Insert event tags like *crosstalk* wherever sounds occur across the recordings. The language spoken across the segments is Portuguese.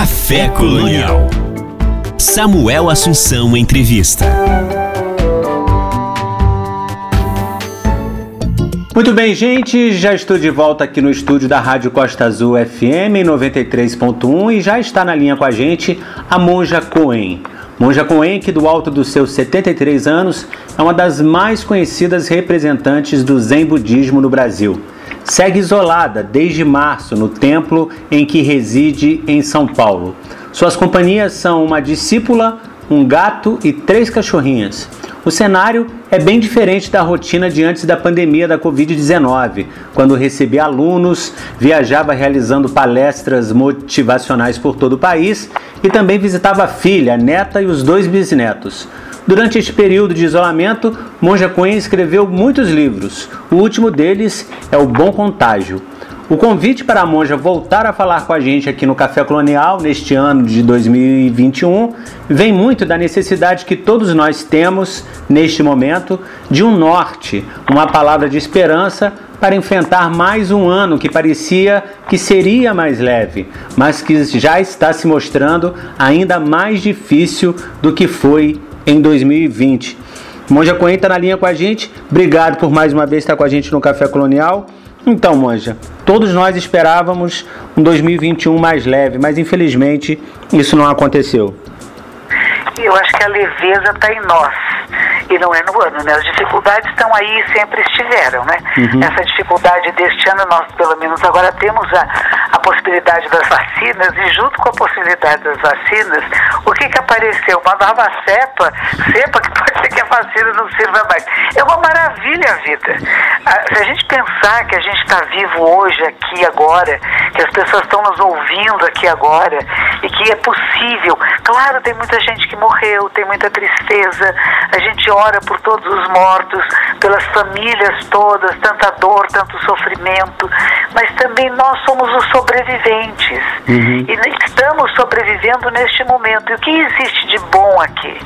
Café Colonial. Samuel Assunção Entrevista. Muito bem, gente, já estou de volta aqui no estúdio da Rádio Costa Azul FM 93.1 e já está na linha com a gente a Monja Coen. Monja Coen, que do alto dos seus 73 anos, é uma das mais conhecidas representantes do Zen Budismo no Brasil. Segue isolada desde março no templo em que reside em São Paulo. Suas companhias são uma discípula, um gato e três cachorrinhas. O cenário é bem diferente da rotina de antes da pandemia da Covid-19, quando recebia alunos, viajava realizando palestras motivacionais por todo o país e também visitava a filha, a neta e os dois bisnetos. Durante este período de isolamento, Monja Coen escreveu muitos livros. O último deles é O Bom Contágio. O convite para a monja voltar a falar com a gente aqui no Café Colonial neste ano de 2021 vem muito da necessidade que todos nós temos neste momento de um norte, uma palavra de esperança para enfrentar mais um ano que parecia que seria mais leve, mas que já está se mostrando ainda mais difícil do que foi em 2020. Monja Coen está na linha com a gente. Obrigado por mais uma vez estar com a gente no Café Colonial. Então, Monja, todos nós esperávamos um 2021 mais leve, mas infelizmente isso não aconteceu. Eu acho que a leveza está em nós e não é no ano, né? As dificuldades estão aí e sempre estiveram, né? Uhum. Essa dificuldade deste ano, nós pelo menos agora temos a, a possibilidade das vacinas e junto com a possibilidade das vacinas, o que que apareceu? Uma nova cepa, cepa que *laughs* pode ser que a vacina não sirva mais. É uma maravilha a vida. Se a gente pensar que a gente está vivo hoje, aqui, agora, que as pessoas estão nos ouvindo aqui agora e que é possível. Claro, tem muita gente que morreu, tem muita tristeza, a gente ora por todos os mortos, pelas famílias todas, tanta dor, tanto sofrimento, mas também nós somos os sobreviventes uhum. e estamos sobrevivendo neste momento. E o que existe de bom aqui?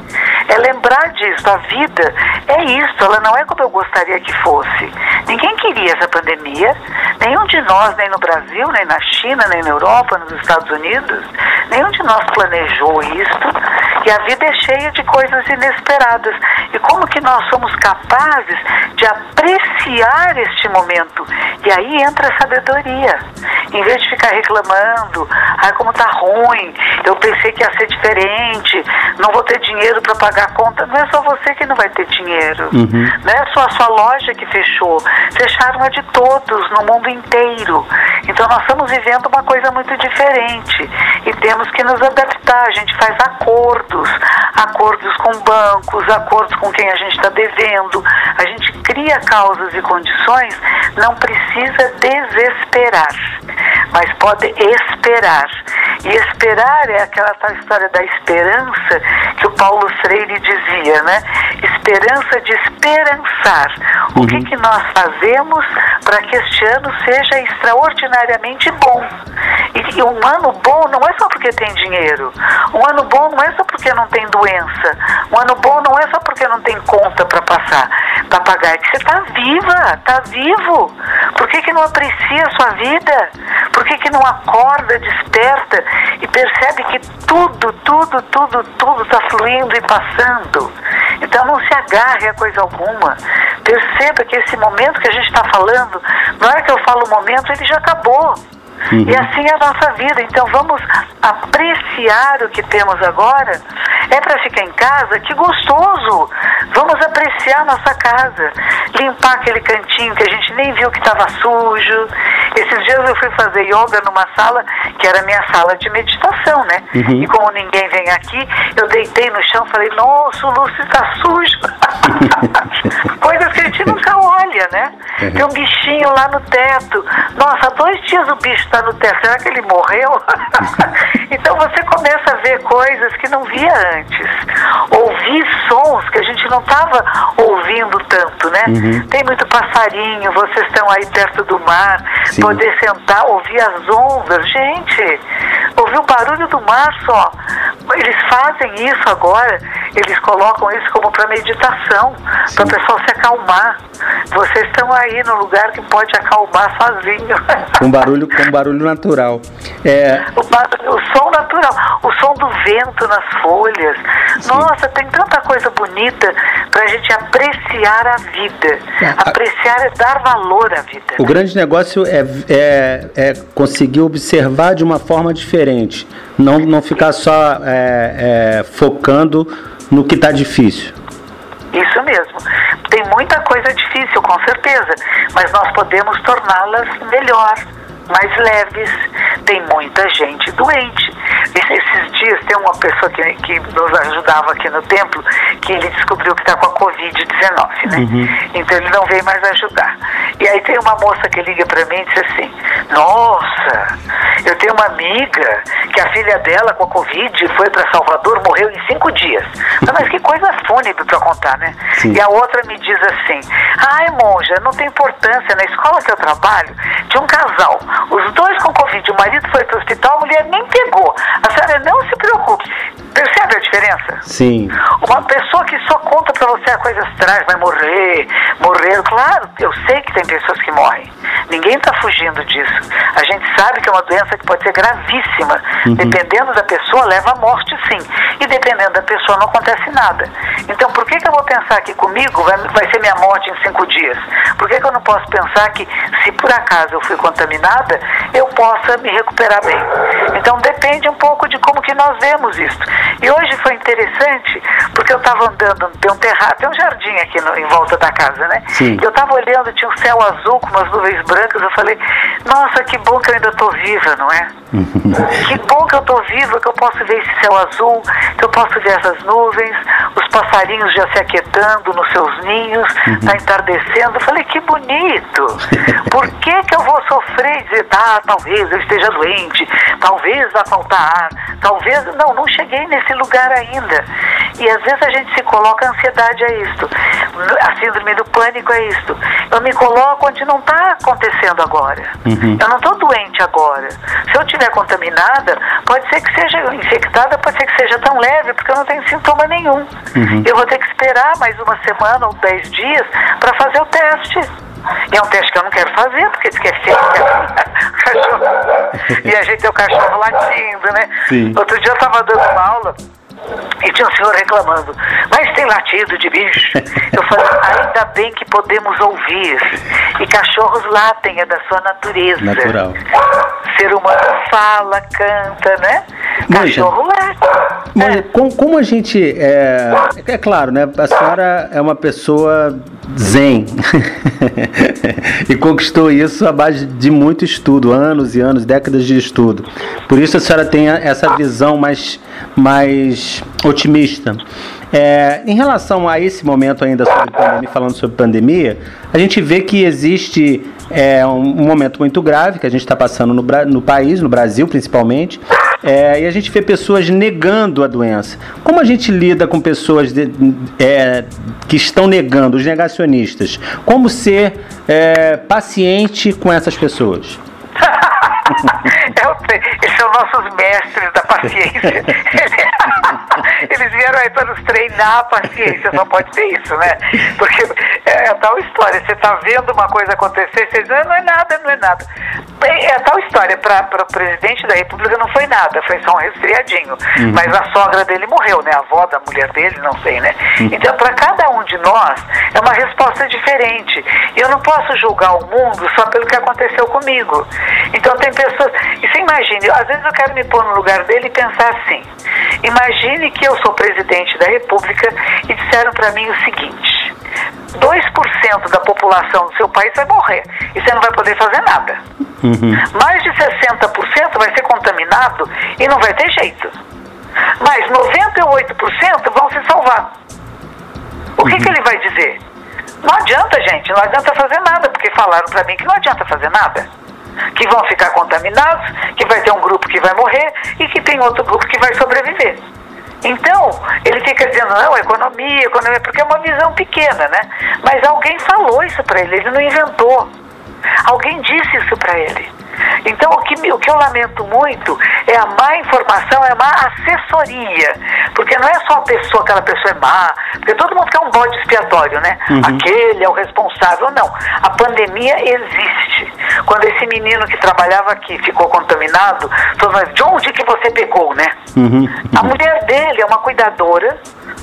É lembrar disso, a vida é isso, ela não é como eu gostaria que fosse. Ninguém queria essa pandemia, nenhum de nós, nem no Brasil, nem na China, nem na Europa, nos Estados Unidos, nenhum de nós planejou isto. E a vida é cheia de coisas inesperadas. E como que nós somos capazes de apreciar este momento? E aí entra a sabedoria. Em vez de ficar reclamando, ai como tá ruim, eu pensei que ia ser diferente, não vou ter dinheiro para pagar a conta. Não é só você que não vai ter dinheiro. Uhum. Não é só a sua loja que fechou. Fecharam a de todos no mundo inteiro. Então nós estamos vivendo uma coisa muito diferente e temos que nos adaptar. A gente faz acordos, acordos com bancos, acordos com quem a gente está devendo. A gente cria causas e condições, não precisa desesperar, mas pode esperar. E esperar é aquela tal história da esperança que o Paulo Freire dizia, né? Esperança de esperançar. O uhum. que, que nós fazemos para que este ano seja extraordinariamente bom? E, e um ano bom não é só porque tem dinheiro. Um ano bom não é só porque não tem doença. Um ano bom não é só porque não tem conta para passar, para pagar. É que você está viva, está vivo. Por que, que não aprecia a sua vida? Por que, que não acorda, desperta e percebe que tudo, tudo, tudo, tudo está fluindo e passando? Então não se agarre a coisa alguma. Perceba que esse momento que a gente está falando, na hora que eu falo momento, ele já acabou. Uhum. E assim é a nossa vida. Então vamos apreciar o que temos agora. É para ficar em casa? Que gostoso! Vamos apreciar nossa casa. Limpar aquele cantinho que a gente nem viu que estava sujo. Esses dias eu fui fazer yoga numa sala que era minha sala de meditação, né? Uhum. E como ninguém vem aqui, eu deitei no chão e falei, nossa, o Lúcio está sujo. *laughs* né? Uhum. Tem um bichinho lá no teto. Nossa, há dois dias o bicho está no teto. Será que ele morreu? *laughs* então você começa a ver coisas que não via antes. Ouvir sons que a gente não estava ouvindo tanto, né? Uhum. Tem muito passarinho, vocês estão aí perto do mar, Sim. poder sentar, ouvir as ondas. Gente, ouvir o barulho do mar só. Eles fazem isso agora eles colocam isso como para meditação, para o pessoal se acalmar. Vocês estão aí no lugar que pode acalmar sozinho. *laughs* Com barulho, com barulho natural. É... O, o, som natural, o som do vento nas folhas. Sim. Nossa, tem tanta coisa bonita para a gente apreciar a vida. É, apreciar é dar valor à vida. O grande negócio é, é, é conseguir observar de uma forma diferente. Não, não ficar só é, é, focando no que está difícil. Isso mesmo. Tem muita coisa difícil, com certeza, mas nós podemos torná-las melhor, mais leves. Tem muita gente doente. Esses dias tem uma pessoa que, que nos ajudava aqui no templo que ele descobriu que está com a Covid-19, né? Uhum. Então ele não veio mais ajudar. E aí tem uma moça que liga para mim e diz assim: Nossa, eu tenho uma amiga que a filha dela com a Covid foi para Salvador, morreu em cinco dias. Mas que coisa fúnebre para contar, né? Sim. E a outra me diz assim: Ai, monja, não tem importância. Na escola que eu trabalho, tinha um casal, os dois com Covid. O marido foi para o hospital, a mulher nem pegou. A senhora não se preocupe. Percebe a diferença? Sim. Uma pessoa que só conta para você a coisa estranha, vai morrer, morrer. Claro, eu sei que tem pessoas que morrem. Ninguém está fugindo disso. A gente sabe que é uma doença que pode ser gravíssima. Uhum. Dependendo da pessoa, leva à morte, sim. E dependendo da pessoa, não acontece nada. Então, por que, que eu vou pensar que comigo vai, vai ser minha morte em cinco dias? Por que, que eu não posso pensar que, se por acaso eu fui contaminada, eu possa me recuperar bem? Então, depende um pouco de como que nós vemos isso. E hoje foi interessante, porque eu estava andando, tem um terraço, tem um jardim aqui no, em volta da casa, né? Sim. E eu estava olhando, tinha um céu azul com umas nuvens brancas, eu falei, nossa, que bom que eu ainda estou viva, não é? *laughs* que bom que eu estou viva, que eu posso ver esse céu azul, que eu posso ver essas nuvens, os passarinhos já se aquietando nos seus ninhos, está uhum. entardecendo. Eu falei, que bonito! Por que, que eu vou sofrer e dizer, ah, talvez eu esteja doente, talvez vá faltar ar, talvez. Não, não cheguei nesse lugar ainda. E às vezes a gente se coloca, a ansiedade é isto, a síndrome do pânico é isto. Eu me coloco onde não está acontecendo agora. Uhum. Eu não estou doente agora. Se eu estiver contaminada, pode ser que seja infectada, pode ser que seja tão leve, porque eu não tenho sintoma nenhum. Uhum. Eu vou ter que esperar mais uma semana ou dez dias para fazer o teste. E é um teste que eu não quero fazer, porque que é cachorro. *laughs* E a gente tem o cachorro latindo, né? Sim. Outro dia eu estava dando uma aula e tinha um senhor reclamando, mas tem latido de bicho. Eu falei, ainda bem que podemos ouvir. E cachorros latem, é da sua natureza. Natural. Ser humano fala, canta, né? Cachorro late. Mas é. como, como, a gente. É, é claro, né? A senhora é uma pessoa zen. *laughs* e conquistou isso à base de muito estudo, anos e anos, décadas de estudo. Por isso a senhora tem essa visão mais, mais otimista. É, em relação a esse momento ainda sobre pandemia, falando sobre pandemia, a gente vê que existe é, um, um momento muito grave que a gente está passando no, no país, no Brasil principalmente, é, e a gente vê pessoas negando a doença. Como a gente lida com pessoas de, é, que estão negando, os negacionistas? Como ser é, paciente com essas pessoas? *laughs* É eles são nossos mestres da paciência. *laughs* Eles vieram aí para nos treinar a paciência, só pode ser isso, né? Porque é, é tal história, você está vendo uma coisa acontecer, você diz, ah, não é nada, não é nada. É, é tal história, para o presidente da República não foi nada, foi só um resfriadinho. Uhum. Mas a sogra dele morreu, né? A avó da mulher dele, não sei, né? Uhum. Então, para cada um de nós, é uma resposta diferente. E eu não posso julgar o mundo só pelo que aconteceu comigo. Então, tem pessoas. E você imagine, às vezes eu quero me pôr no lugar dele e pensar assim: imagine que eu sou presidente da República e disseram para mim o seguinte: 2% da população do seu país vai morrer e você não vai poder fazer nada. Uhum. Mais de 60% vai ser contaminado e não vai ter jeito. Mas 98% vão se salvar. O que, uhum. que ele vai dizer? Não adianta, gente, não adianta fazer nada, porque falaram para mim que não adianta fazer nada que vão ficar contaminados, que vai ter um grupo que vai morrer e que tem outro grupo que vai sobreviver. Então, ele fica dizendo, não, economia, economia, porque é uma visão pequena, né? Mas alguém falou isso para ele, ele não inventou. Alguém disse isso para ele. Então, o que, o que eu lamento muito é a má informação, é a má assessoria. Porque não é só a pessoa, aquela pessoa é má, porque todo mundo quer um bode expiatório, né? Uhum. Aquele é o responsável. Não. A pandemia existe. Quando esse menino que trabalhava aqui ficou contaminado, falou, de onde que você pegou, né? Uhum. A mulher dele é uma cuidadora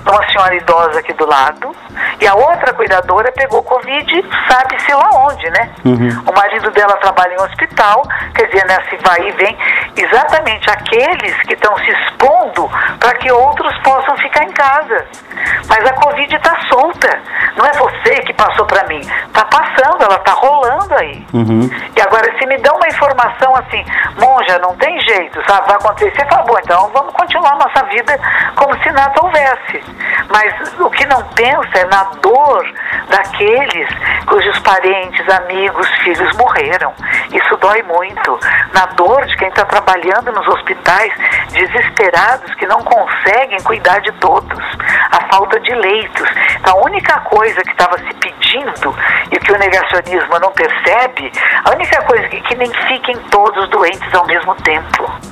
uma senhora idosa aqui do lado, e a outra cuidadora pegou Covid, sabe-se lá onde, né? Uhum. O marido dela trabalha em um hospital, quer dizer, nesse vai e vem, exatamente aqueles que estão se expondo para que outros possam ficar em casa. Mas a Covid está solta, não é você que passou para mim, está passando, ela está rolando aí. Uhum. E agora, se me dão uma informação assim, monja, não tem jeito, sabe, vai acontecer, fala, bom, então vamos continuar nossa vida como se nada houvesse. Mas o que não pensa é na dor daqueles cujos parentes, amigos, filhos morreram. Isso dói muito. Na dor de quem está trabalhando nos hospitais, desesperados, que não conseguem cuidar de todos. A falta de leitos. Então, a única coisa que estava se pedindo e que o negacionismo não percebe, a única coisa que nem fiquem todos doentes ao mesmo tempo.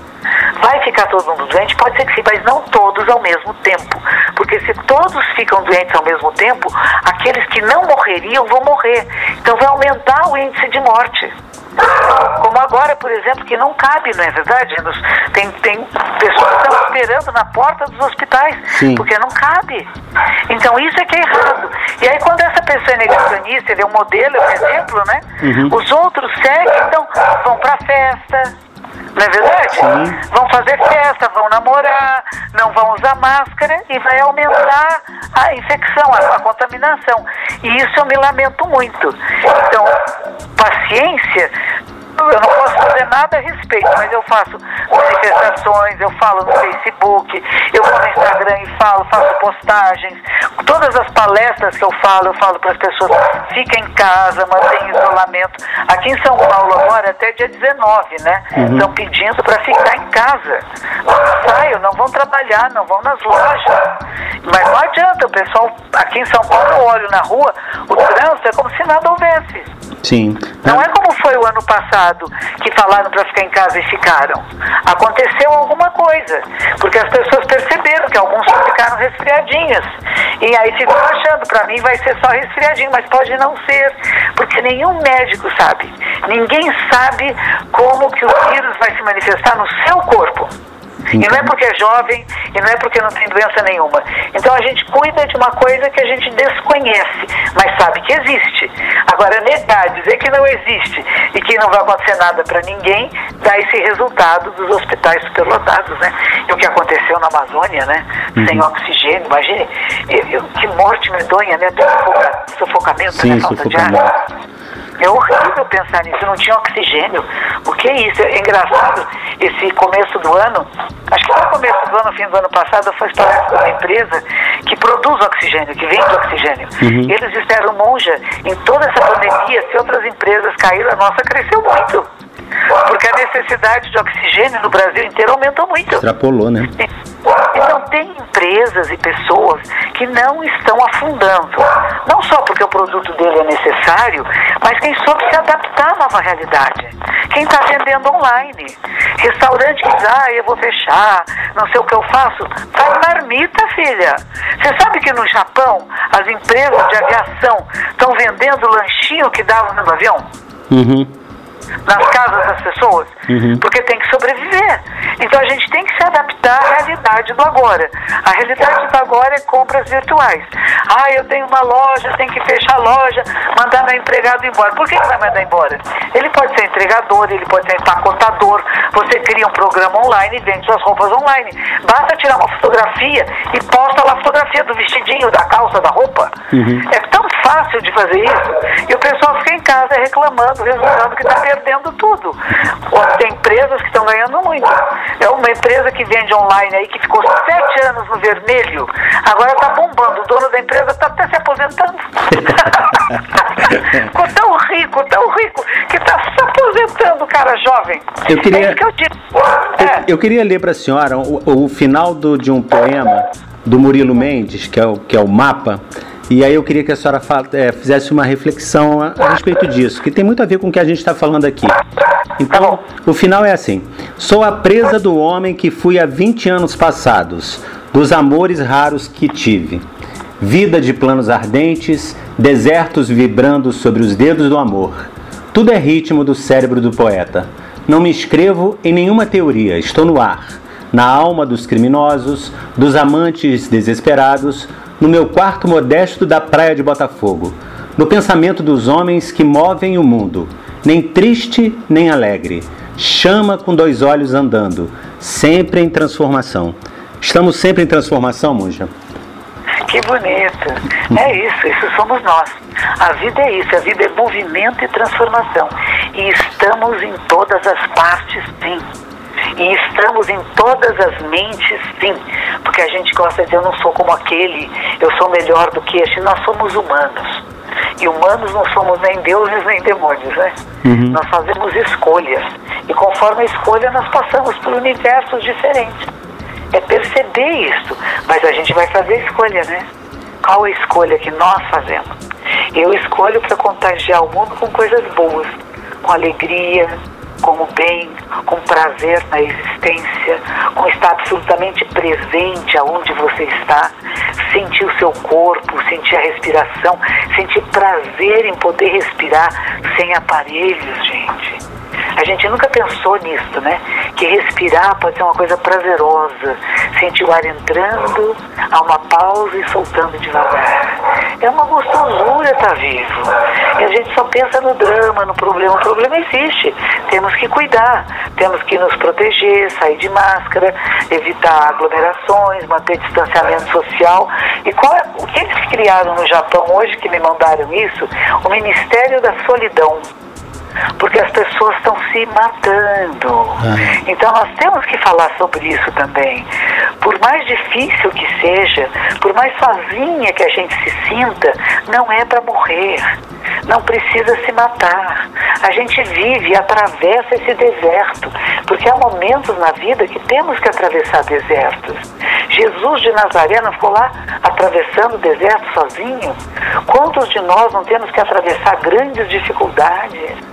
Vai ficar todo mundo doente? Pode ser que sim, mas não todos ao mesmo tempo. Porque se todos ficam doentes ao mesmo tempo, aqueles que não morreriam vão morrer. Então vai aumentar o índice de morte. Como agora, por exemplo, que não cabe, não é verdade? Tem, tem pessoas que estão esperando na porta dos hospitais, Sim. porque não cabe. Então isso é que é errado. E aí quando essa pessoa é negacionista, ele é um modelo, é um exemplo, né? Uhum. Os outros seguem, então vão para festa, não é verdade? Sim. Vão fazer festa, vão namorar, não vão usar máscara e vai aumentar a infecção, a, a contaminação. E isso eu me lamento muito. Então, paciência respeito, mas eu faço manifestações, eu falo no Facebook, eu vou no Instagram e falo, faço postagens. Todas as palestras que eu falo, eu falo para as pessoas, fica em casa, mantém isolamento. Aqui em São Paulo agora, até dia 19, né? Uhum. Estão pedindo para ficar em casa. Não saiam, não vão trabalhar, não vão nas lojas. Mas não adianta, o pessoal aqui em São Paulo, eu olho na rua, o trânsito é como se nada houvesse. Sim. Não é como foi o ano passado, que falaram para ficar em casa e ficaram. Aconteceu alguma coisa, porque as pessoas perceberam que alguns ficaram resfriadinhos. E aí ficam achando, para mim vai ser só resfriadinho, mas pode não ser, porque nenhum médico sabe. Ninguém sabe como que o vírus vai se manifestar no seu corpo. E não é porque é jovem, e não é porque não tem doença nenhuma. Então a gente cuida de uma coisa que a gente desconhece, mas sabe que existe. Agora, negar, dizer que não existe e que não vai acontecer nada para ninguém, dá esse resultado dos hospitais superlotados, né? E o que aconteceu na Amazônia, né? Uhum. Sem oxigênio, imagine, eu, eu, que morte medonha, né? Sufocamento, Sim, né? Falta sufocamento. de ar. É horrível pensar nisso, não tinha oxigênio. O que é isso? É engraçado, esse começo do ano, acho que no começo do ano, fim do ano passado, eu fui palestra de uma empresa que produz oxigênio, que vende oxigênio. Uhum. Eles disseram, monja, em toda essa pandemia, se outras empresas caíram, a nossa cresceu muito. Porque a necessidade de oxigênio no Brasil inteiro aumentou muito. Extrapolou, né? Então, tem empresas e pessoas que não estão afundando. Não só porque o produto dele é necessário, mas quem soube se adaptar à nova realidade. Quem está vendendo online. Restaurante que diz, ah, eu vou fechar, não sei o que eu faço. Faz marmita, filha. Você sabe que no Japão, as empresas de aviação estão vendendo lanchinho que davam no avião? Uhum nas casas das pessoas, uhum. porque tem que sobreviver. Então a gente tem que se adaptar à realidade do agora. A realidade do agora é compras virtuais. Ah, eu tenho uma loja, tenho que fechar a loja, mandar meu empregado embora. Por que, que vai mandar embora? Ele pode ser entregador, ele pode ser empacotador. Você cria um programa online e vende suas roupas online. Basta tirar uma fotografia e posta lá a fotografia do vestidinho, da calça, da roupa. Uhum. É tão fácil de fazer isso. E o pessoal fica em casa reclamando, resultando que está perdendo tudo. Tem empresas que estão ganhando muito. É uma empresa que vende online aí, que ficou sete anos no vermelho, agora está bombando. O dono da empresa está até se aposentando. *laughs* ficou tão rico, tão rico, que está se aposentando, cara jovem. Eu queria, é que eu, é. eu, queria ler para a senhora o, o final do, de um poema do Murilo Mendes, que é o, que é o Mapa, E aí eu queria que a senhora é, fizesse uma reflexão a, a, respeito disso, que tem muito a ver com o que a gente está falando aqui. Então, o final é assim: Sou a presa do homem que fui há 20 anos passados, dos amores raros que tive. Vida de planos ardentes, desertos vibrando sobre os dedos do amor. Tudo é ritmo do cérebro do poeta. Não me inscrevo em nenhuma teoria, estou no ar, na alma dos criminosos, dos amantes desesperados, no meu quarto modesto da praia de Botafogo, no pensamento dos homens que movem o mundo, nem triste nem alegre, chama com dois olhos andando, sempre em transformação. Estamos sempre em transformação, Monja? Que bonito. É isso, isso somos nós. A vida é isso, a vida é movimento e transformação. E estamos em todas as partes, sim. E estamos em todas as mentes, sim. Porque a gente gosta de dizer, eu não sou como aquele, eu sou melhor do que este. Nós somos humanos. E humanos não somos nem deuses nem demônios, né? Uhum. Nós fazemos escolhas. E conforme a escolha, nós passamos por universos diferentes. É perceber isso. Mas a gente vai fazer a escolha, né? Qual a escolha que nós fazemos? Eu escolho para contagiar o mundo com coisas boas, com alegria, com o bem, com prazer na existência, com estar absolutamente presente aonde você está, sentir o seu corpo, sentir a respiração, sentir prazer em poder respirar sem aparelhos, gente. A gente nunca pensou nisso, né? Que respirar pode ser uma coisa prazerosa. Sentir o ar entrando, há uma pausa e soltando devagar. É uma gostosura estar vivo. E a gente só pensa no drama, no problema. O problema existe. Temos que cuidar, temos que nos proteger, sair de máscara, evitar aglomerações, manter distanciamento social. E qual é, o que eles criaram no Japão hoje que me mandaram isso? O Ministério da Solidão porque as pessoas estão se matando. Ah. Então nós temos que falar sobre isso também. Por mais difícil que seja, por mais sozinha que a gente se sinta, não é para morrer. Não precisa se matar. A gente vive e atravessa esse deserto, porque há momentos na vida que temos que atravessar desertos. Jesus de Nazaré não ficou lá atravessando o deserto sozinho? Quantos de nós não temos que atravessar grandes dificuldades?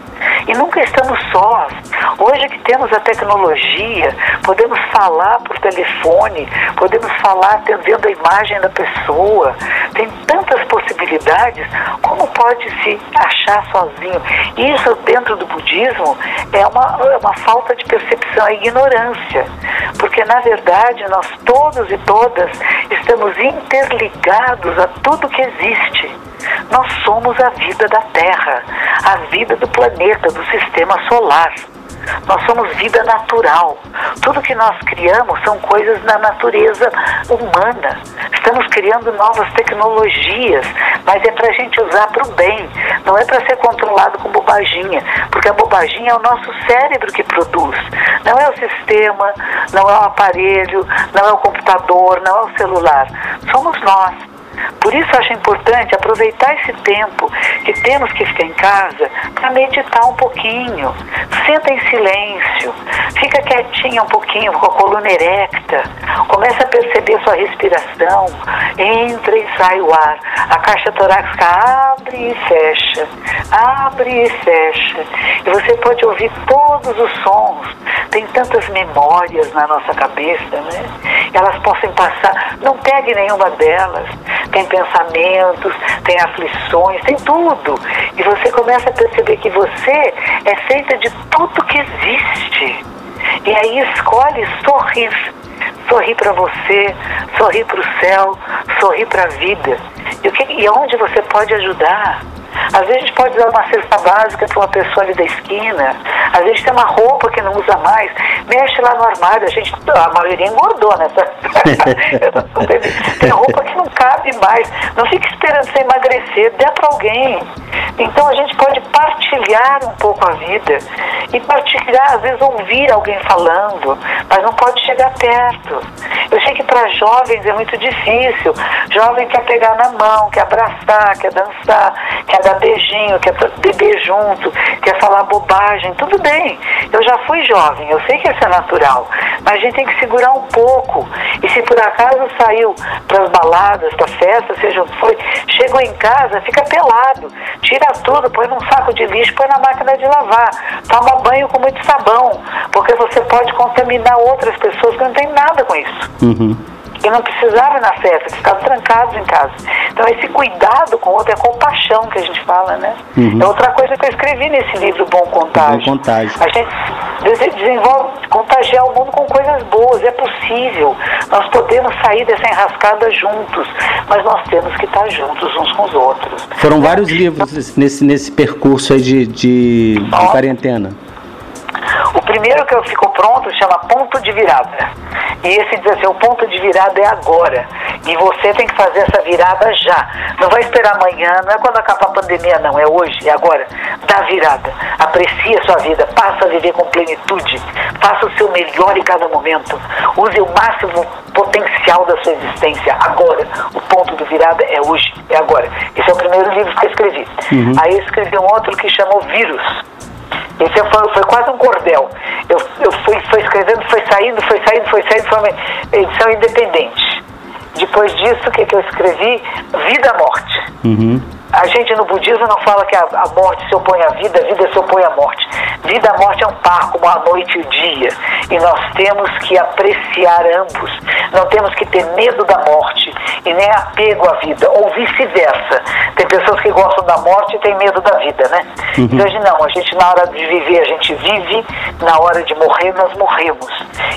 E nunca estamos sós. Hoje que temos a tecnologia, podemos falar por telefone, podemos falar vendo a imagem da pessoa. Tem tantas possibilidades. Como pode se achar sozinho? Isso dentro do budismo é uma, é uma falta de percepção, é ignorância. Porque na verdade nós todos e todas estamos interligados a tudo que existe. Nós somos a vida da Terra, a vida do planeta, do sistema solar. Nós somos vida natural. Tudo que nós criamos são coisas da natureza humana. Estamos criando novas tecnologias, mas é para a gente usar para o bem, não é para ser controlado com bobaginha, porque a bobaginha é o nosso cérebro que produz. Não é o sistema, não é o aparelho, não é o computador, não é o celular. Somos nós. Por isso acho importante aproveitar esse tempo que temos que ficar em casa para meditar um pouquinho. Senta em silêncio, fica quietinha um pouquinho com a coluna erecta, começa a perceber sua respiração, entra e sai o ar. A caixa torácica abre e fecha, abre e fecha. E você pode ouvir todos os sons. Tem tantas memórias na nossa cabeça, né? Elas possam passar. Pegue nenhuma delas tem pensamentos, tem aflições, tem tudo. E você começa a perceber que você é feita de tudo que existe. E aí escolhe sorrir. Sorrir para você, sorrir para o céu, sorrir para a vida. E, o que, e onde você pode ajudar? Às vezes a gente pode dar uma cesta básica para uma pessoa ali da esquina. Às vezes tem uma roupa que não usa mais. Mexe lá no armário. A gente, a maioria engordou, né? *laughs* tem roupa que não cabe mais. Não fique esperando você emagrecer. Dê para alguém. Então a gente pode partilhar um pouco a vida e partilhar, às vezes ouvir alguém falando, mas não pode chegar perto. Eu sei que para jovens é muito difícil. Jovem quer pegar na mão, quer abraçar, quer dançar, quer dar beijinho, quer beber junto, quer falar bobagem. Tudo bem. Eu já fui jovem, eu sei que isso é natural, mas a gente tem que segurar um pouco. E se por acaso saiu para as baladas, para festa, seja o que foi, chegou em casa, fica pelado, tira tudo, põe num saco de lixo, põe na máquina de lavar, toma banho com muito sabão, porque você pode contaminar outras pessoas que não tem nada com isso. Uhum e não precisava ir na festa, ficavam trancados em casa. Então esse cuidado com o outro é compaixão que a gente fala, né? Uhum. É outra coisa que eu escrevi nesse livro Bom Contágio. Bom Contágio. A gente desenvolve, contagiar o mundo com coisas boas, é possível. Nós podemos sair dessa enrascada juntos, mas nós temos que estar juntos uns com os outros. Foram vários livros nesse, nesse percurso aí de, de, de quarentena. O primeiro que ficou pronto chama Ponto de Virada. E esse diz assim: o ponto de virada é agora. E você tem que fazer essa virada já. Não vai esperar amanhã, não é quando acabar a pandemia, não. É hoje, é agora. Dá virada. Aprecie a sua vida. Passa a viver com plenitude. Faça o seu melhor em cada momento. Use o máximo potencial da sua existência. Agora. O ponto de virada é hoje, é agora. Esse é o primeiro livro que eu escrevi. Uhum. Aí eu escrevi um outro que chamou Vírus esse foi, foi quase um cordel. Eu, eu fui, fui escrevendo, foi saindo, foi saindo, foi saindo, foi uma edição independente. Depois disso, o que, que eu escrevi? Vida-morte. Uhum. A gente no budismo não fala que a, a, morte se opõe à vida, a vida se opõe à morte. Vida e morte é um par, como a noite e o dia. E nós temos que apreciar ambos. Não temos que ter medo da morte e nem apego à vida, ou vice-versa. Tem pessoas que gostam da morte e têm medo da vida, né? Uhum. Então, gente, não, a gente na hora de viver, a gente vive, na hora de morrer, nós morremos.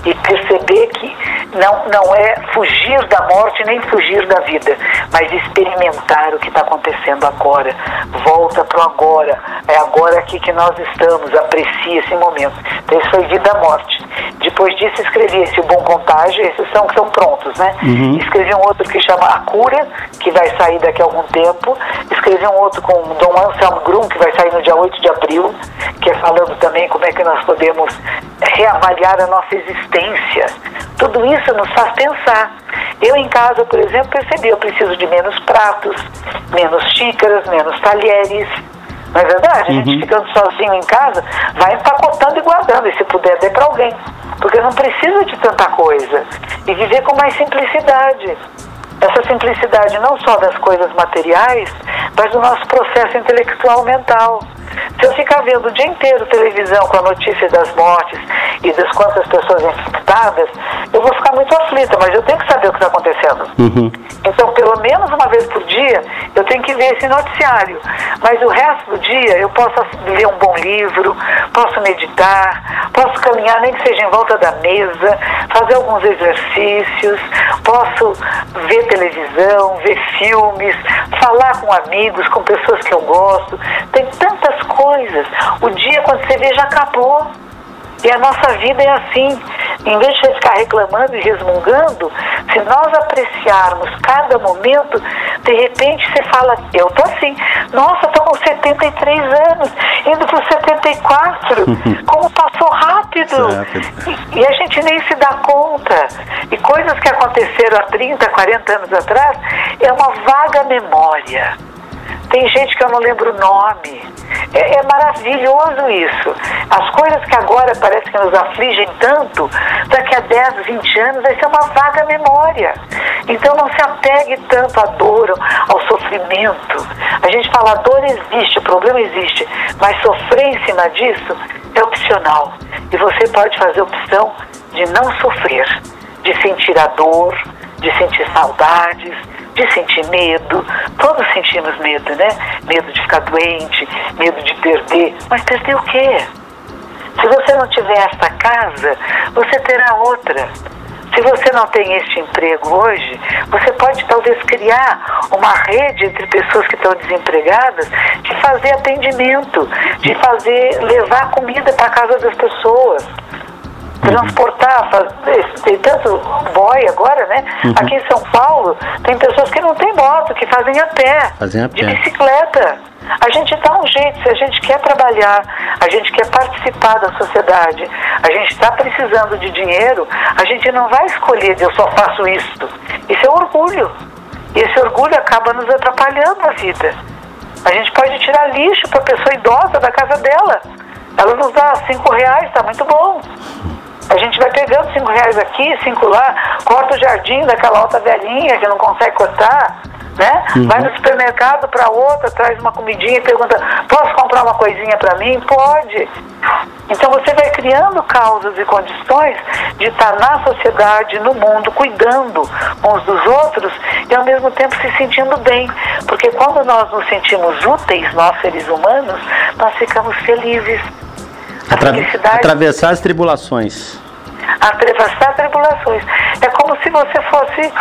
E perceber que não, não é fugir da morte nem fugir da vida, mas experimentar o que está acontecendo agora. Volta para o agora. É agora aqui que nós estamos. Aprecie esse momento. Então, isso foi vida-morte. Depois disso, escrevi esse O Bom Contágio. Esses são que estão prontos, né? Uhum. Escrevi um outro que chama A Cura, que vai sair daqui a algum tempo. Escrevi um outro com Dom Anselmo Grum, que vai sair no dia 8 de abril, que é falando também como é que nós podemos reavaliar a nossa existência. Tudo isso nos faz pensar. Eu em casa, por exemplo, percebi, eu preciso de menos pratos, menos xícaras, menos talheres. Não é verdade? A gente uhum. ficando sozinho em casa, vai empacotando e guardando. E se puder, dê para alguém. Porque não precisa de tanta coisa. E viver com mais simplicidade. Essa simplicidade não só das coisas materiais, mas do nosso processo intelectual mental. Se eu ficar vendo o dia inteiro televisão com a notícia das mortes e das quantas pessoas infectadas, eu vou ficar muito aflita, mas eu tenho que saber o que está acontecendo. Uhum. Então, pelo menos uma vez por dia, eu tenho que ver esse noticiário. Mas o resto do dia, eu posso ler um bom livro, posso meditar, posso caminhar, nem que seja em volta da mesa, fazer alguns exercícios, posso ver televisão, ver filmes, falar com amigos, com pessoas que eu gosto. Tantas coisas. O dia, quando você vê, já acabou. E a nossa vida é assim. Em vez de ficar reclamando e resmungando, se nós apreciarmos cada momento, de repente você fala, eu tô assim, nossa, tô com 73 anos, indo para 74, *laughs* como passou rápido. E, e, a gente nem se dá conta. E coisas que aconteceram há 30, 40 anos atrás, é uma vaga memória. Tem gente que eu não lembro o nome. É, é, maravilhoso isso. As coisas que agora parece que nos afligem tanto, daqui a 10, 20 anos vai ser uma vaga memória. Então não se apegue tanto à dor, ao sofrimento. A gente fala, a dor existe, o problema existe, mas sofrer em cima disso é opcional. E você pode fazer a opção de não sofrer, de sentir a dor, de sentir saudades, de sentir medo. Todos sentimos medo, né? Medo de ficar doente, medo de perder. Mas perder o quê? Se você não tiver esta casa, você terá outra. Se você não tem este emprego hoje, você pode talvez criar uma rede entre pessoas que estão desempregadas de fazer atendimento, de fazer levar comida para casa das pessoas transportar, fazer, tem tanto boy agora, né? Uhum. Aqui em São Paulo tem pessoas que não têm moto, que fazem a pé, fazem a de pé. bicicleta. A gente dá um jeito, se a gente quer trabalhar, a gente quer participar da sociedade, a gente está precisando de dinheiro, a gente não vai escolher de eu só faço isto. Isso é orgulho. E esse orgulho acaba nos atrapalhando a vida. A gente pode tirar lixo para a pessoa idosa da casa dela. Ela nos dá cinco reais, está muito bom. A gente vai pegando cinco reais aqui, cinco lá, corta o jardim daquela outra velhinha que não consegue cortar né? Uhum. Vai no supermercado para outra, traz uma comidinha e pergunta: posso comprar uma coisinha para mim? Pode. Então você vai criando causas e condições de estar na sociedade, no mundo, cuidando uns dos outros e ao mesmo tempo se sentindo bem. Porque quando nós nos sentimos úteis, nós seres humanos, nós ficamos felizes. Atra atravessar as tribulações. Atravessar tribulações. É como se você fosse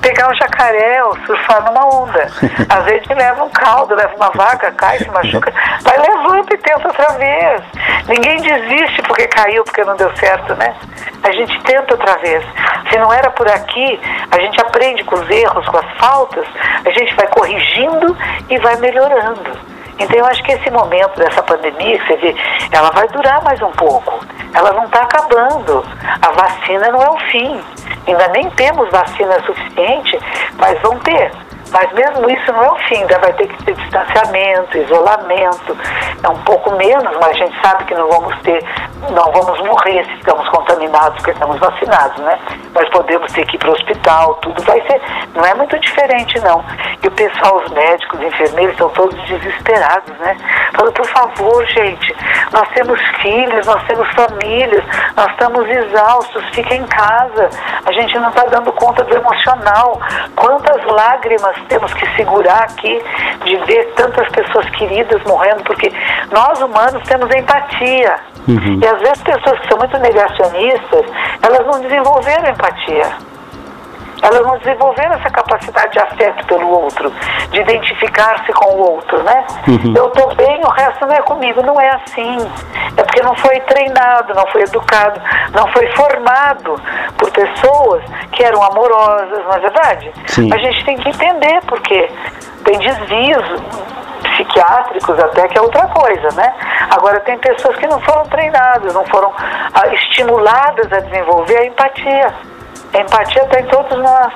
pegar um jacaré ou surfar numa onda. *laughs* Às vezes leva um caldo, leva uma vaca, cai, se machuca, vai levanta e tenta outra vez. Ninguém desiste porque caiu, porque não deu certo, né? A gente tenta outra vez. Se não era por aqui, a gente aprende com os erros, com as faltas, a gente vai corrigindo e vai melhorando. Então eu acho que esse momento dessa pandemia, você vê, ela vai durar mais um pouco. Ela não está acabando. A vacina não é o fim. Ainda nem temos vacina suficiente, mas vão ter. Mas mesmo isso não é o fim, ainda vai ter que ter distanciamento, isolamento, é um pouco menos, mas a gente sabe que não vamos ter, não vamos morrer se estamos contaminados porque estamos vacinados, né? Mas podemos ter que ir para o hospital, tudo vai ser, não é muito diferente não. E o pessoal, os médicos, os enfermeiros, estão todos desesperados, né? Falando, por favor, gente, nós temos filhos, nós temos famílias, nós estamos exaustos, fica em casa, a gente não está dando conta do emocional. Quantas lágrimas temos que segurar aqui de ver tantas pessoas queridas morrendo, porque nós humanos temos empatia. Uhum. E às vezes pessoas que são muito negacionistas, elas não desenvolveram empatia. Elas não desenvolveram essa capacidade de afeto pelo outro, de identificar-se com o outro, né? Uhum. Eu estou bem, o resto não é comigo. Não é assim. É porque não foi treinado, não foi educado, não foi formado por pessoas que eram amorosas, não é verdade? Sim. A gente tem que entender porque tem desvios psiquiátricos até que é outra coisa, né? Agora tem pessoas que não foram treinadas, não foram ah, estimuladas a desenvolver a empatia. A empatia está em todos nós,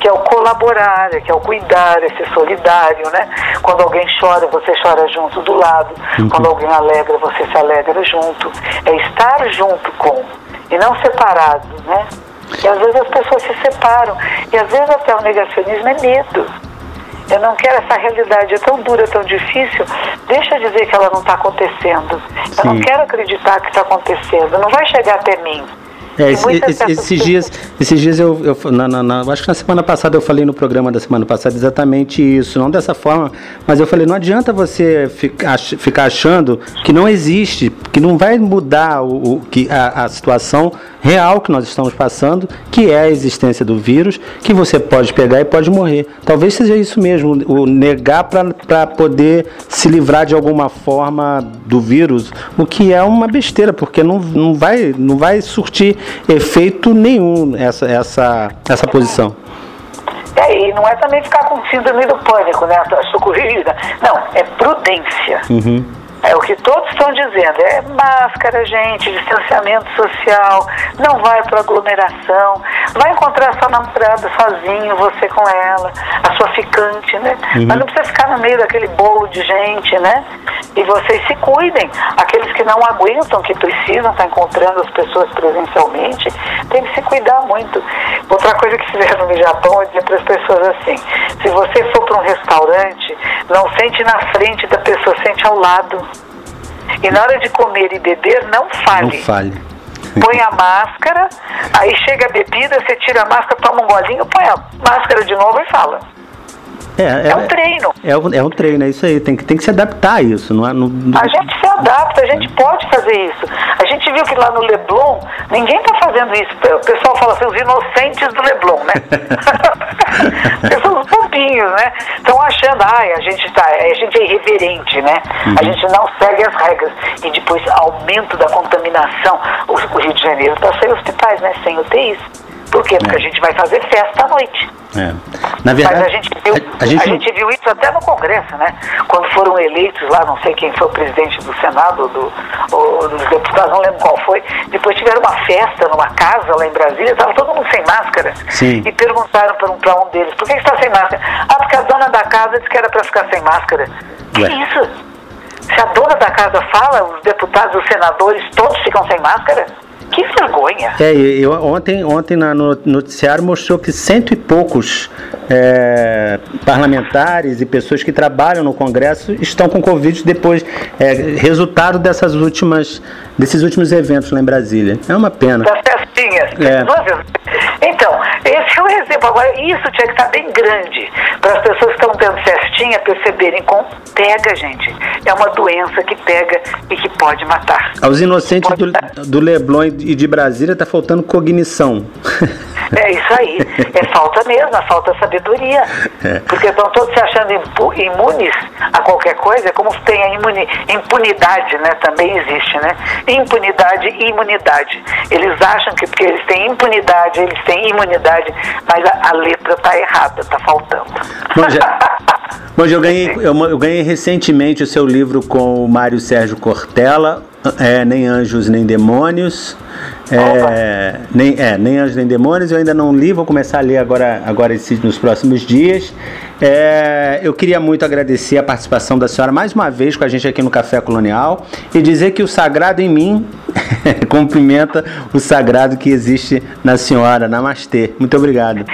que é o colaborar, que é o cuidar, é ser solidário, né? Quando alguém chora, você chora junto do lado. Uhum. Quando alguém alegra, você se alegra junto. É estar junto com, e não separado, né? E às vezes as pessoas se separam. E às vezes até o negacionismo é medo. Eu não quero essa realidade, é tão dura, tão difícil. Deixa eu dizer que ela não está acontecendo. Eu não quero acreditar que está acontecendo. Não vai chegar até mim. É, esse, esse, esses dias, esses dias eu, eu na, na, na, acho que na semana passada eu falei no programa da semana passada exatamente isso, não dessa forma, mas eu falei não adianta você ficar, ficar achando que não existe, que não vai mudar o, o que a, a situação real que nós estamos passando, que é a existência do vírus, que você pode pegar e pode morrer. Talvez seja isso mesmo, o negar para poder se livrar de alguma forma do vírus, o que é uma besteira, porque não, não, vai, não vai surtir efeito nenhum essa, essa, essa posição. É, e não é também ficar com síndrome do pânico, né? Socorrida. Não, é prudência. Uhum. É o que todos estão dizendo, é máscara, gente, distanciamento social, não vai para aglomeração, vai encontrar sua namorada sozinho, você com ela, a sua ficante, né? Uhum. Mas não precisa ficar no meio daquele bolo de gente, né? E vocês se cuidem. Aqueles que não aguentam, que precisam estar encontrando as pessoas presencialmente, tem que se cuidar muito. Outra coisa que fizeram no Japão é dizer para as pessoas assim, se você for para um restaurante, não sente na frente da pessoa, sente ao lado. E na hora de comer e beber, não fale. Não fale. Põe a máscara, aí chega a bebida, você tira a máscara, toma um golinho, põe a máscara de novo e fala. É, é, é, um treino. É, um, é um treino, é isso aí. Tem que, tem que se adaptar a isso. Não é, não, não... A gente se adapta, a gente pode fazer isso. A gente viu que lá no Leblon, ninguém está fazendo isso. O pessoal fala assim, os inocentes do Leblon, né? *laughs* São os bobinhos, né? Estão achando, ai, a gente, tá, a gente é irreverente, né? Uhum. A gente não segue as regras. E depois, aumento da contaminação. O, o Rio de Janeiro está sem hospitais, né? Sem UTIs. Por quê? Porque é. a gente vai fazer festa à noite. É. Na verdade, Mas a gente, viu, a, a, gente... a gente viu isso até no Congresso, né? Quando foram eleitos lá, não sei quem foi o presidente do Senado, do, ou dos deputados, não lembro qual foi. Depois tiveram uma festa numa casa lá em Brasília, estava todo mundo sem máscara. Sim. E perguntaram para um, um deles, por que está sem máscara? Ah, porque a dona da casa disse que era para ficar sem máscara. Que Ué. isso? Se a dona da casa fala, os deputados, os senadores, todos ficam sem máscara? Que vergonha! É, eu, ontem, ontem na, no noticiário mostrou que cento e poucos é, parlamentares e pessoas que trabalham no Congresso estão com Covid depois, é, resultado dessas últimas, desses últimos eventos lá em Brasília. É uma pena. Das festinhas. É. Então, esse é o exemplo. Agora, isso tinha que estar bem grande para as pessoas que estão tendo festinha perceberem como pega, gente. É uma doença que pega e que pode matar. Aos inocentes do, do Leblon e de Brasília está faltando cognição. *laughs* É isso aí. É falta mesmo, a falta sabedoria. É. Porque estão todos se achando imunes a qualquer coisa, como tem a imuni, impunidade, né? Também existe, né? Impunidade e imunidade. Eles acham que porque eles têm impunidade, eles têm imunidade, mas a, a letra está errada, está faltando. Bom, já, *laughs* bom, eu ganhei, eu, eu ganhei recentemente o seu livro com o Mário Sérgio Cortella, é, Nem Anjos Nem Demônios. É, nem, é, nem Anjos Nem Demônios, eu ainda não li, vou começar a ler agora, agora nos próximos dias. É, eu queria muito agradecer a participação da senhora mais uma vez com a gente aqui no Café Colonial e dizer que o sagrado em mim *laughs* cumprimenta o sagrado que existe na senhora. Namastê. Muito obrigado.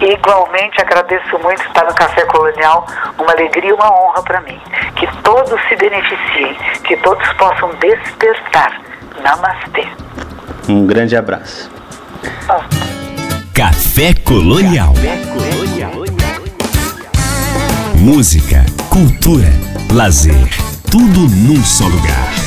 Igualmente agradeço muito estar no Café Colonial, uma alegria e uma honra para mim. Que todos se beneficiem, que todos possam despertar. Namastê. Um grande abraço. Café Colonial. Café Colonial. Música, cultura, lazer, tudo num só lugar.